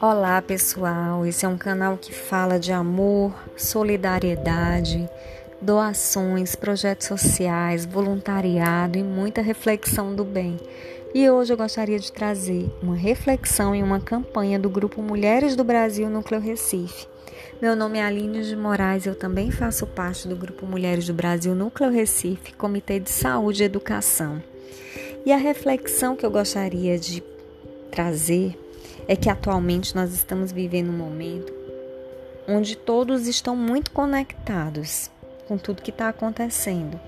Olá pessoal, esse é um canal que fala de amor, solidariedade, doações, projetos sociais, voluntariado e muita reflexão do bem. E hoje eu gostaria de trazer uma reflexão e uma campanha do grupo Mulheres do Brasil Núcleo Recife. Meu nome é Aline de Moraes, eu também faço parte do grupo Mulheres do Brasil Núcleo Recife, Comitê de Saúde e Educação. E a reflexão que eu gostaria de trazer é que atualmente nós estamos vivendo um momento onde todos estão muito conectados com tudo que está acontecendo,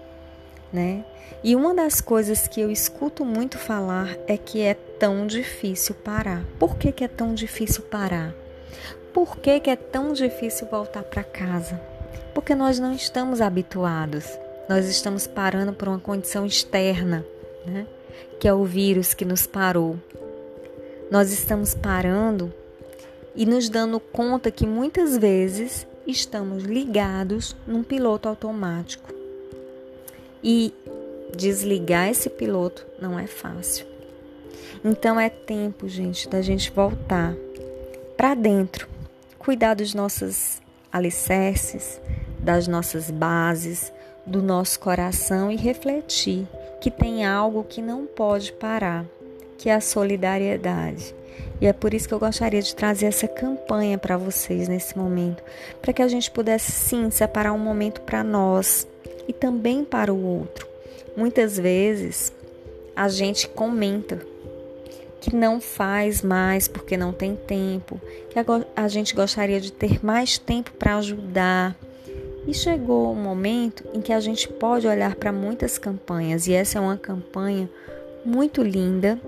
né? E uma das coisas que eu escuto muito falar é que é tão difícil parar. Por que, que é tão difícil parar? Por que, que é tão difícil voltar para casa? Porque nós não estamos habituados. Nós estamos parando por uma condição externa, né? Que é o vírus que nos parou, nós estamos parando e nos dando conta que muitas vezes estamos ligados num piloto automático. E desligar esse piloto não é fácil. Então é tempo, gente, da gente voltar para dentro, cuidar dos nossos alicerces, das nossas bases, do nosso coração e refletir que tem algo que não pode parar que é a solidariedade. E é por isso que eu gostaria de trazer essa campanha para vocês nesse momento, para que a gente pudesse sim separar um momento para nós e também para o outro. Muitas vezes a gente comenta que não faz mais porque não tem tempo, que a gente gostaria de ter mais tempo para ajudar. E chegou o um momento em que a gente pode olhar para muitas campanhas, e essa é uma campanha muito linda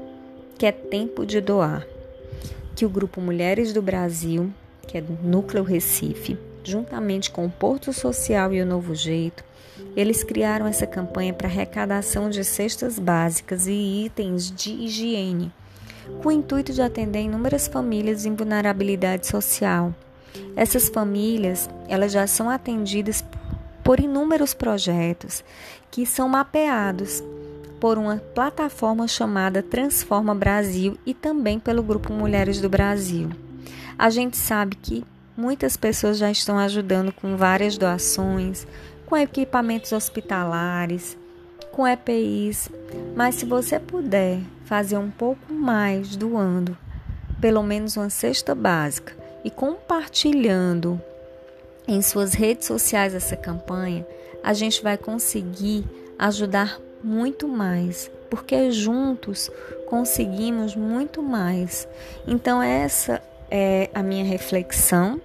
que é tempo de doar, que o grupo Mulheres do Brasil, que é do Núcleo Recife, juntamente com o Porto Social e o Novo Jeito, eles criaram essa campanha para arrecadação de cestas básicas e itens de higiene, com o intuito de atender inúmeras famílias em vulnerabilidade social. Essas famílias, elas já são atendidas por inúmeros projetos que são mapeados por uma plataforma chamada Transforma Brasil e também pelo Grupo Mulheres do Brasil. A gente sabe que muitas pessoas já estão ajudando com várias doações, com equipamentos hospitalares, com EPIs, mas se você puder fazer um pouco mais doando, pelo menos uma cesta básica e compartilhando em suas redes sociais essa campanha, a gente vai conseguir ajudar muito mais, porque juntos conseguimos muito mais. Então, essa é a minha reflexão.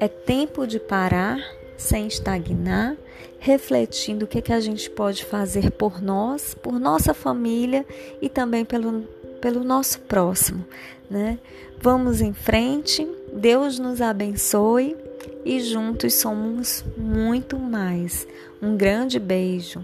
É tempo de parar sem estagnar, refletindo o que, é que a gente pode fazer por nós, por nossa família e também pelo, pelo nosso próximo. Né? Vamos em frente, Deus nos abençoe e juntos somos muito mais. Um grande beijo.